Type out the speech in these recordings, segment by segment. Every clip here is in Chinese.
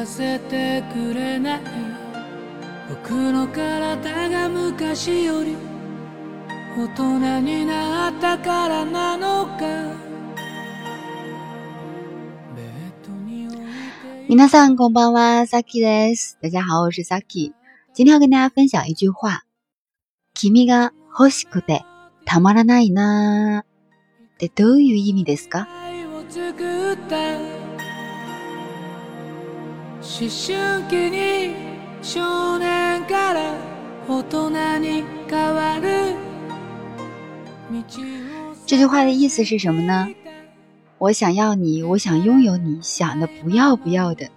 かせてくれない僕の体が昔より大人になったからなのか皆さんこんばんは，Saki です。大家好，我是 Saki。今天要跟大家分享一句话：君が欲しくてたまらないなーってどういう意味ですか？愛を作った思春期に少年から大人に変わる道を这句话的意思是什么呢？我想要你，我想拥有你，想的不要不要的。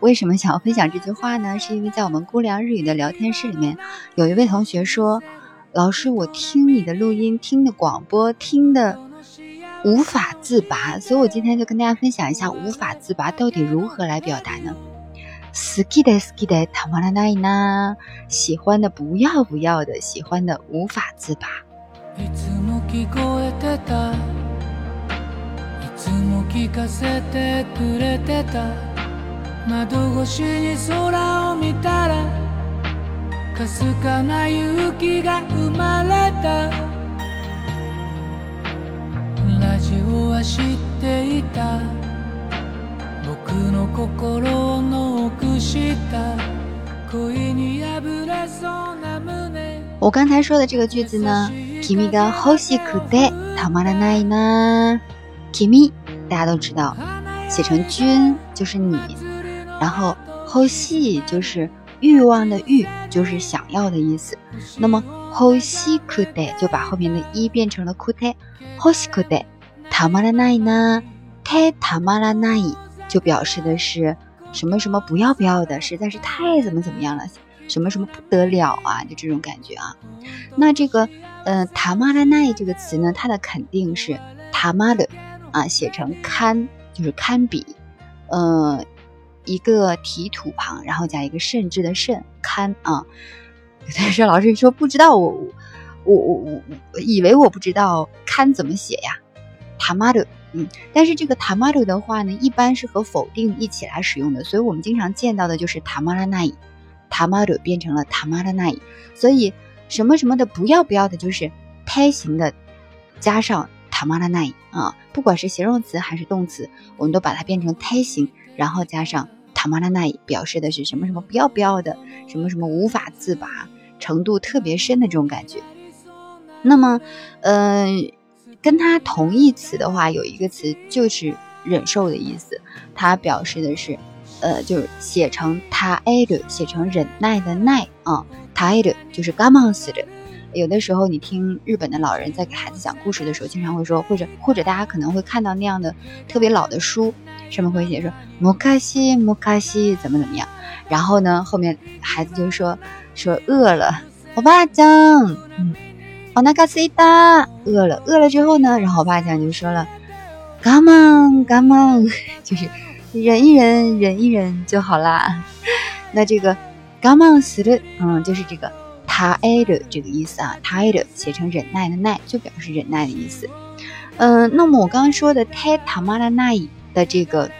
为什么想要分享这句话呢？是因为在我们姑凉日语的聊天室里面，有一位同学说：“老师，我听你的录音，听的广播，听的无法自拔。”所以我今天就跟大家分享一下无法自拔到底如何来表达呢？ 好きで好きでたまらないな，喜欢的不要不要的，喜欢的无法自拔。いつも聞こえてた。いつも聞かせてくれてた。窓越しに空を見たらかすかな勇気が生まれた。ラジオは知っていた。僕の心の奥下恋に破れそうな胸我刚才说的这个句子呢，君が欲しくてたまらないな。君大家都知道，写成君就是你，然后欲し就是欲望的欲，就是想要的意思。那么欲しくて就把后面的一变成了くて，欲しくて たまらないな。てたまらない就表示的是什么什么不要不要的，实在是太怎么怎么样了。什么什么不得了啊，就这种感觉啊。那这个呃“塔玛拉奈”这个词呢，它的肯定是“塔玛的”啊，写成堪就是堪比，呃一个提土旁，然后加一个甚至的甚堪啊。有的人说老师说不知道我我我我我以为我不知道堪怎么写呀，塔玛的。 嗯，但是这个塔玛的的话呢，一般是和否定一起来使用的，所以我们经常见到的就是塔玛拉奈。塔玛鲁变成了塔玛拉奈，所以什么什么的不要不要的，就是胎形的加上塔玛拉奈啊，不管是形容词还是动词，我们都把它变成胎形，然后加上塔玛拉奈，表示的是什么什么不要不要的，什么什么无法自拔，程度特别深的这种感觉。那么，嗯、呃，跟它同义词的话，有一个词就是忍受的意思，它表示的是。呃，就是写成他爱的，写成忍耐的耐啊，他爱的就是ガマンする。有的时候你听日本的老人在给孩子讲故事的时候，经常会说，或者或者大家可能会看到那样的特别老的书，上面会写说摩卡西摩卡西怎么怎么样，然后呢后面孩子就说说饿了，我爸讲，嗯， お腹すいた，饿了，饿了之后呢，然后我爸讲就说了，ガマンガマン，就是。忍一忍，忍一忍就好啦。那这个我慢する，嗯，就是这个他爱的这个意思啊，他爱的写成忍耐的耐，就表示忍耐的意思。嗯，那么我刚刚说的太他妈的奈的这个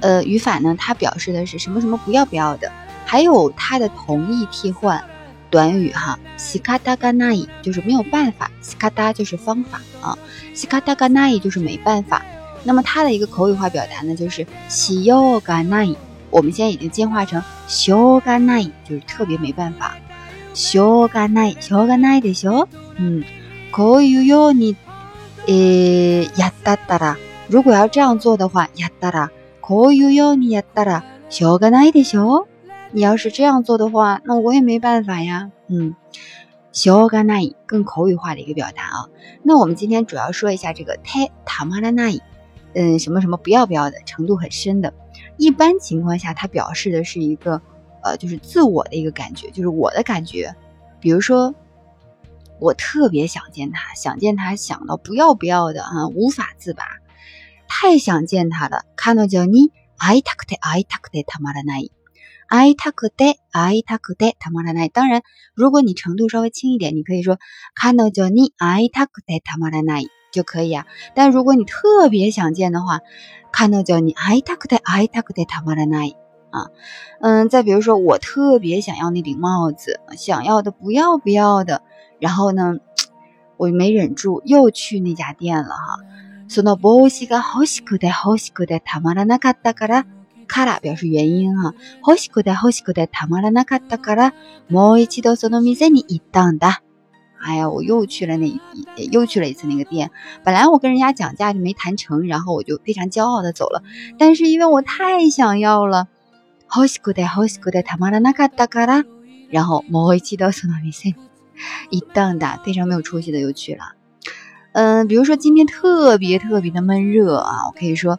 呃语法呢，它表示的是什么什么不要不要的，还有它的同义替换 短语哈，西卡达嘎奈就是没有办法，西卡达就是方法啊，西卡达嘎奈就是没办法。那么它的一个口语化表达呢，就是西ヨガ奈，我们现在已经进化成修ガ奈，就是特别没办法。修ガ奈，修ガ奈でしょ？嗯，こういうように、えやったったら，如果要这样做的话，やったら、こういうようにやったら、修ガ奈でしょ？ 你要是这样做的话，那我也没办法呀。嗯。修ガ奈更口语化的一个表达啊。那我们今天主要说一下这个太塔玛拉奈。嗯，什么什么不要不要的程度很深的，一般情况下，它表示的是一个，呃，就是自我的一个感觉，就是我的感觉。比如说，我特别想见他，想见他想到不要不要的啊，无法自拔，太想见他了。看到叫你会いたくて会いたくてたまらない， 会いたくて会いたくてたまらない。当然，如果你程度稍微轻一点，你可以说看到叫你会いたくてたまらない。 就可以啊。但如果你特别想见的话，看到叫你哎他可得哎他可得他妈的那啊，嗯，再比如说我特别想要那顶帽子，想要的不要不要的，然后呢，我没忍住又去那家店了哈。その帽子が欲しくて欲しくてたまらなかったから。 から表示原因哈，欲しくて欲しくてたまらなかったからもう一度その店に行ったんだ。哎呀，我又去了那又去了一次那个店。本来我跟人家讲价就没谈成，然后我就非常骄傲的走了。但是因为我太想要了，欲しくて欲しくてたまらなかったから，然后もう一度その店に行ったんだ。非常没有出息的又去了。嗯，比如说今天特别特别的闷热啊，我可以说。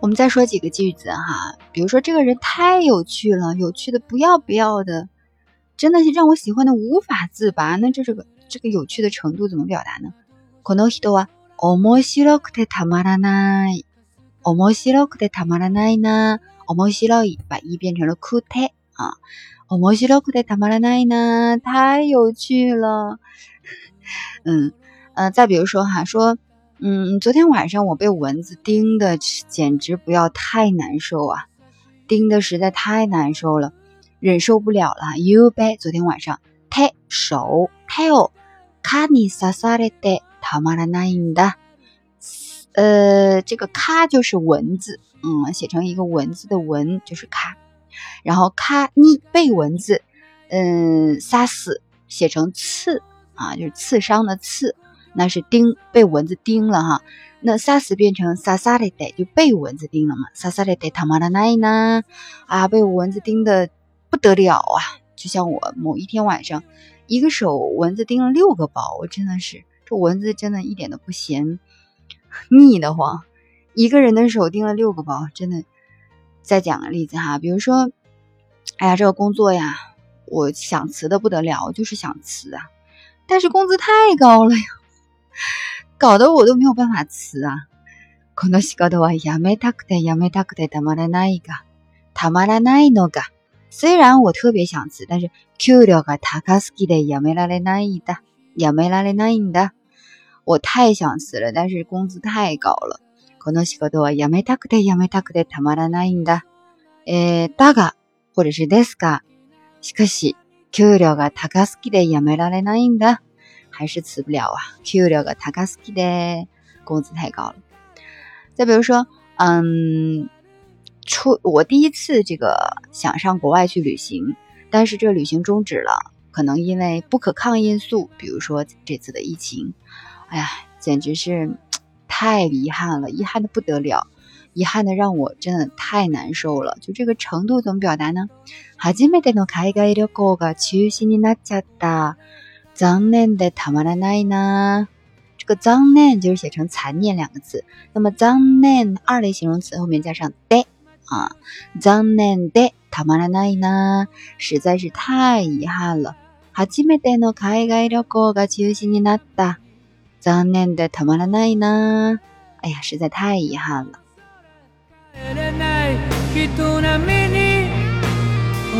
我们再说几个句子哈，比如说这个人太有趣了，有趣的不要不要的，真的是让我喜欢的无法自拔。那这是个这个有趣的程度怎么表达呢？この人は面白くてたまらない。面白くてたまらないな。面白い把一变成了くて啊。 哦，摩西洛克的塔马拉奈呢，太有趣了。嗯呃，再比如说哈，说嗯，昨天晚上我被蚊子叮的，简直不要太难受啊，叮的实在太难受了，忍受不了了。You bet，昨天晚上太手太哦，卡尼萨萨的的塔马拉奈的，呃，这个卡就是蚊子，嗯，写成一个蚊子的蚊就是卡。然后卡尼被蚊子，嗯，杀死，写成刺啊，就是刺伤的刺，那是叮被蚊子叮了哈。那杀死变成杀杀的得就被蚊子叮了嘛，杀杀的得他妈的奈呢啊，被蚊子叮的不得了啊！就像我某一天晚上，一个手蚊子叮了六个包，我真的是这蚊子真的一点都不嫌 腻得慌，一个人的手叮了六个包，真的。再讲个例子哈，比如说，哎呀，这个工作呀，我想辞的不得了，就是想辞啊，但是工资太高了呀，搞得我都没有办法辞啊。この仕事はやめたくてやめたくてたまらないが、たまらないのが。虽然我特别想辞，但是給料が高すぎてやめられないだ、やめられないんだ。我太想辞了，但是工资太高了。この仕事は辞めたくて辞めたくてたまらないんだ。えー、だが、 或者是ですが、しかし、給料が高すぎて辞められないんだ。还是辞不了啊，給料が高すぎて，工资太高了。再比如说，嗯，出我第一次这个想上国外去旅行，但是这旅行终止了，可能因为不可抗因素，比如说这次的疫情。哎呀，简直是。太遗憾了，遗憾的不得了， 遗憾的让我真的太难受了。就这个程度怎么表达呢？初めての海外旅行が中止になっちゃった。残念でたまらないな。这个残念就是写成残念两个字。那么残念二类形容词后面加上で啊，残念でたまらないな，实在是太遗憾了。初めての海外旅行が中止になった。残念でたまらないな。哎呀，实在太遗憾了。 得れない人並みに本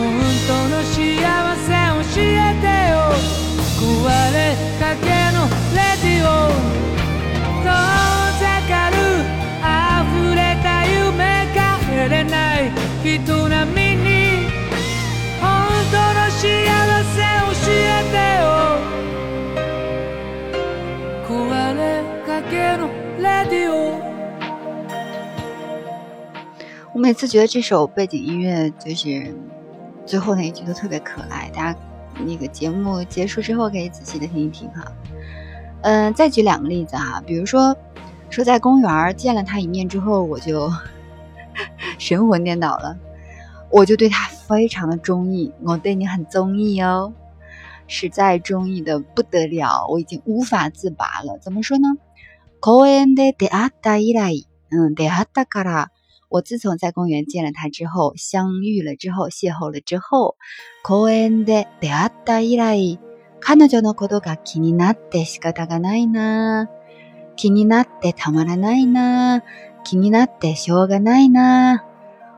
当の幸せ教えてよ。壊れかけのレディオ。遠ざかる溢れた夢が得れない人並みに本当の幸せ教えてよ。壊れかけのレディオ。我每次觉得这首背景音乐就是最后那一句都特别可爱，大家那个节目结束之后可以仔细的听一听哈。嗯，再举两个例子哈，比如说说在公园见了他一面之后，我就神魂颠倒了，我就对他 非常的中意，我对你很中意哦，实在中意的不得了，我已经无法自拔了。怎么说呢？公園で出会った以来，嗯，出会ったから。 我自从在公园见了他之后，相遇了之后，邂逅了之后，公園で出会った以来。彼女のことが気になって仕方がないな。気になってたまらないな。気になってしょうがないな。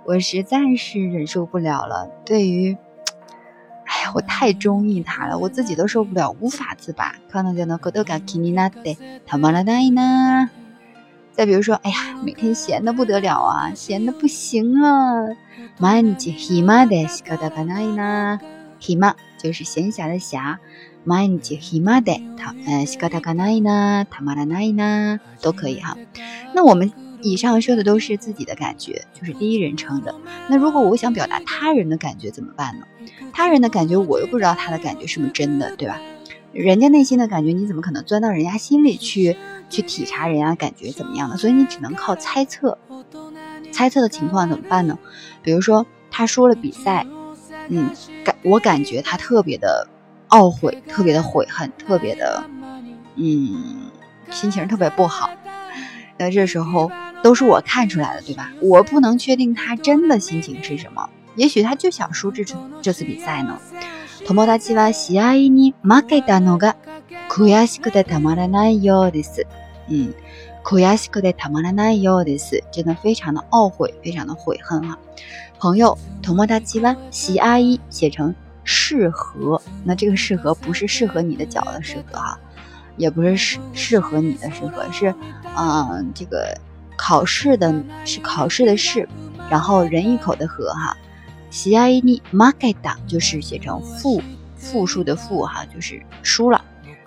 我实在是忍受不了了。对于，哎呀，我太中意他了，我自己都受不了，无法自拔。彼女のことが気になってたまらないな。 再比如说，哎呀，每天闲的不得了啊，闲的不行了。毎日暇で仕方がないな。暇就是闲暇的暇。毎日暇でた呃仕方がないな、たまらないな都可以哈。那我们 以上说的都是自己的感觉，就是第一人称的。那如果我想表达他人的感觉怎么办呢？他人的感觉我又不知道他的感觉是不是真的，对吧？人家内心的感觉你怎么可能钻到人家心里去去体察人家感觉怎么样的？所以你只能靠猜测。猜测的情况怎么办呢？比如说他说了比赛，嗯，感我感觉他特别的。懊悔，特别的悔恨，特别的，嗯，心情特别不好。那这时候都是我看出来的，对吧？我不能确定他真的心情是什么，也许他就想输这次这次比赛呢。友達は試合に負けたのが悔しくてたまらないようです。嗯，悔しくてたまらないようです。真的非常的懊悔，非常的悔恨啊。朋友，友達は試合写成。适合，那这个适合不是适合你的脚的适合哈，也不是适适合你的适合，是，嗯，这个 考试的是考试的试，然后人一口的和哈，喜爱你 market 就是写成复复数的复哈，就是输了，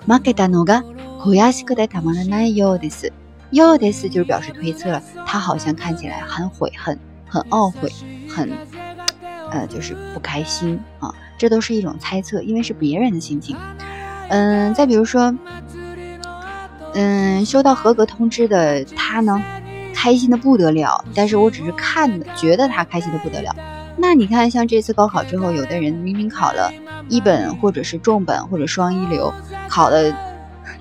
market のが悔しくてたまらないようです，ようです就是表示推测了，他好像看起来很悔恨，很懊悔，很，呃，就是不开心啊。这都是一种猜测，因为是别人的心情。嗯，再比如说，嗯，收到合格通知的他呢， 开心的不得了。但是我只是看的，觉得他开心的不得了。那你看，像这次高考之后，有的人明明考了一本，或者是重本，或者双一流，考了，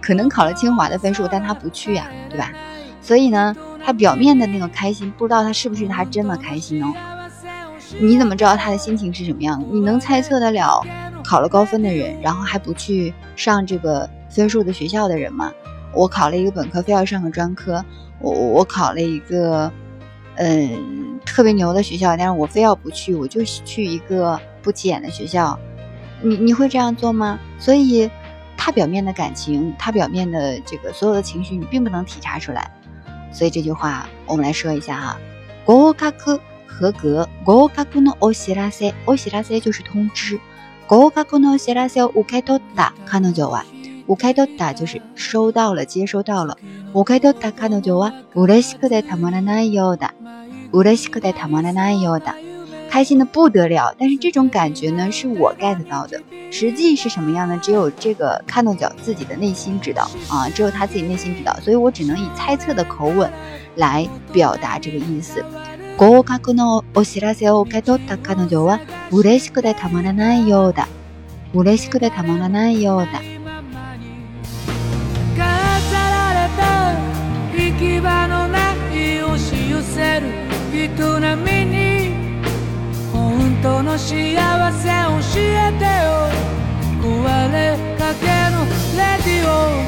可能考了清华的分数，但他不去呀，对吧？所以呢，他表面的那个开心，不知道他是不是他真的开心哦。你怎么知道他的心情是什么样的？你能猜测得了考了高分的人，然后还不去上这个分数的学校的人吗？我考了一个本科，非要上个专科；我我考了一个，嗯，特别牛的学校，但是我非要不去，我就去一个不起眼的学校。你你会这样做吗？所以，他表面的感情，他表面的这个所有的情绪，你并不能体察出来。所以这句话我们来说一下哈，合格。合格，合格のお知らせ、お知らせ就是通知。合格のお知らせを受け取った彼女は、 受け取った就是收到了、接收到了。受け取った彼女は嬉しくてたまらないようだ。嬉しくてたまらないようだ。开心的不得了，但是这种感觉呢，是我 get 到的。实际是什么样呢？只有这个看到角自己的内心知道啊，只有他自己内心知道，所以我只能以猜测的口吻来表达这个意思。合格のお知らせを受け取った彼女は嬉しくてたまらないようだ。嬉しくてたまらないようだ。 せる人並みに本当の幸せ教えてよ壊れかけのレディオ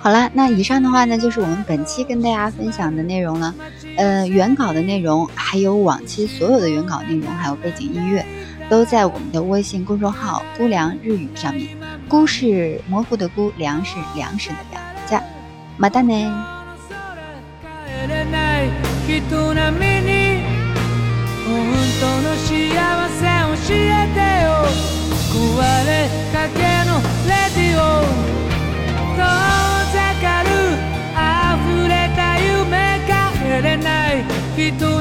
好了，那以上的话呢，就是我们本期跟大家分享的内容了。呃，原稿的内容，还有往期所有的原稿内容，还有背景音乐，都在我们的微信公众号“姑凉日语”上面。姑是模糊的姑，凉是粮食的粮。加，马达呢？ 人並みに本当の幸せ教えてよ。壊れかけのレディオ。遠ざかる溢れた夢帰れない。人